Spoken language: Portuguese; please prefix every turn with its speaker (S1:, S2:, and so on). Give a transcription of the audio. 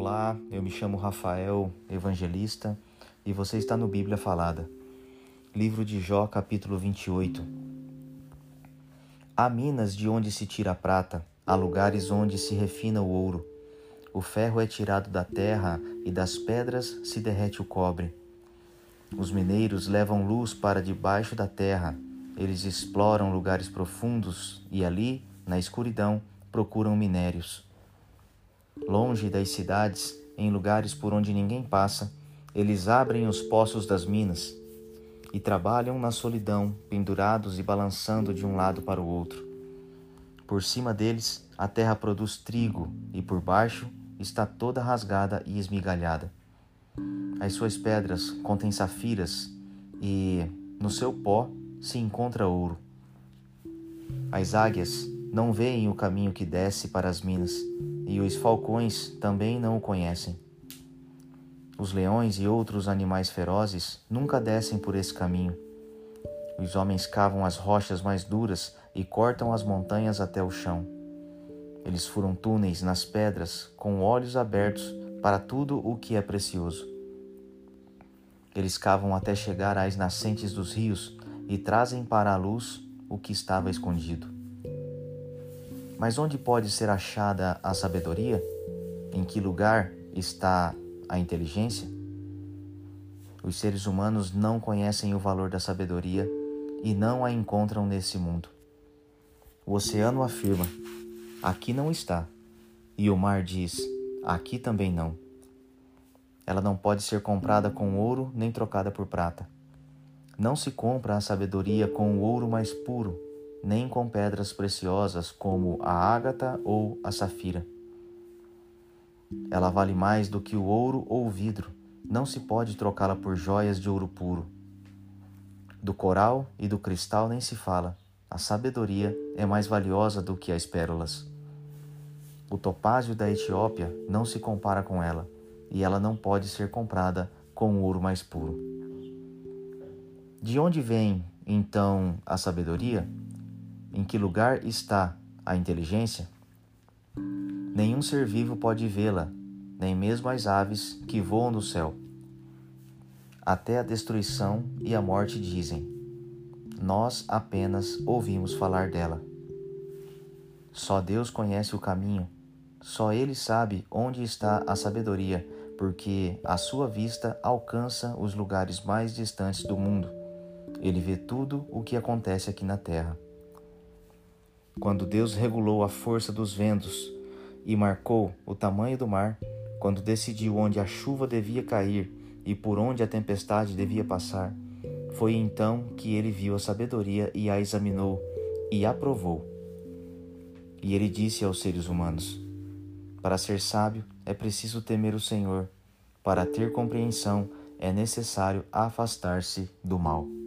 S1: Olá, eu me chamo Rafael Evangelista e você está no Bíblia Falada. Livro de Jó, capítulo 28. Há minas de onde se tira a prata, há lugares onde se refina o ouro. O ferro é tirado da terra e das pedras se derrete o cobre. Os mineiros levam luz para debaixo da terra, eles exploram lugares profundos e ali, na escuridão, procuram minérios. Longe das cidades, em lugares por onde ninguém passa, eles abrem os poços das minas e trabalham na solidão, pendurados e balançando de um lado para o outro. Por cima deles, a terra produz trigo e por baixo está toda rasgada e esmigalhada. As suas pedras contêm safiras e, no seu pó, se encontra ouro. As águias não veem o caminho que desce para as minas, e os falcões também não o conhecem. Os leões e outros animais ferozes nunca descem por esse caminho. Os homens cavam as rochas mais duras e cortam as montanhas até o chão. Eles furam túneis nas pedras com olhos abertos para tudo o que é precioso. Eles cavam até chegar às nascentes dos rios e trazem para a luz o que estava escondido. Mas onde pode ser achada a sabedoria? Em que lugar está a inteligência? Os seres humanos não conhecem o valor da sabedoria e não a encontram nesse mundo. O oceano afirma: aqui não está, e o mar diz: aqui também não. Ela não pode ser comprada com ouro nem trocada por prata. Não se compra a sabedoria com o ouro mais puro, nem com pedras preciosas como a ágata ou a safira. Ela vale mais do que o ouro ou o vidro, não se pode trocá-la por joias de ouro puro. Do coral e do cristal nem se fala, a sabedoria é mais valiosa do que as pérolas. O topázio da Etiópia não se compara com ela, e ela não pode ser comprada com ouro mais puro. De onde vem, então, a sabedoria? Em que lugar está a inteligência? Nenhum ser vivo pode vê-la, nem mesmo as aves que voam no céu. Até a destruição e a morte dizem: Nós apenas ouvimos falar dela. Só Deus conhece o caminho, só Ele sabe onde está a sabedoria, porque a sua vista alcança os lugares mais distantes do mundo ele vê tudo o que acontece aqui na terra. Quando Deus regulou a força dos ventos e marcou o tamanho do mar, quando decidiu onde a chuva devia cair e por onde a tempestade devia passar, foi então que ele viu a sabedoria e a examinou e aprovou. E ele disse aos seres humanos: Para ser sábio é preciso temer o Senhor, para ter compreensão é necessário afastar-se do mal.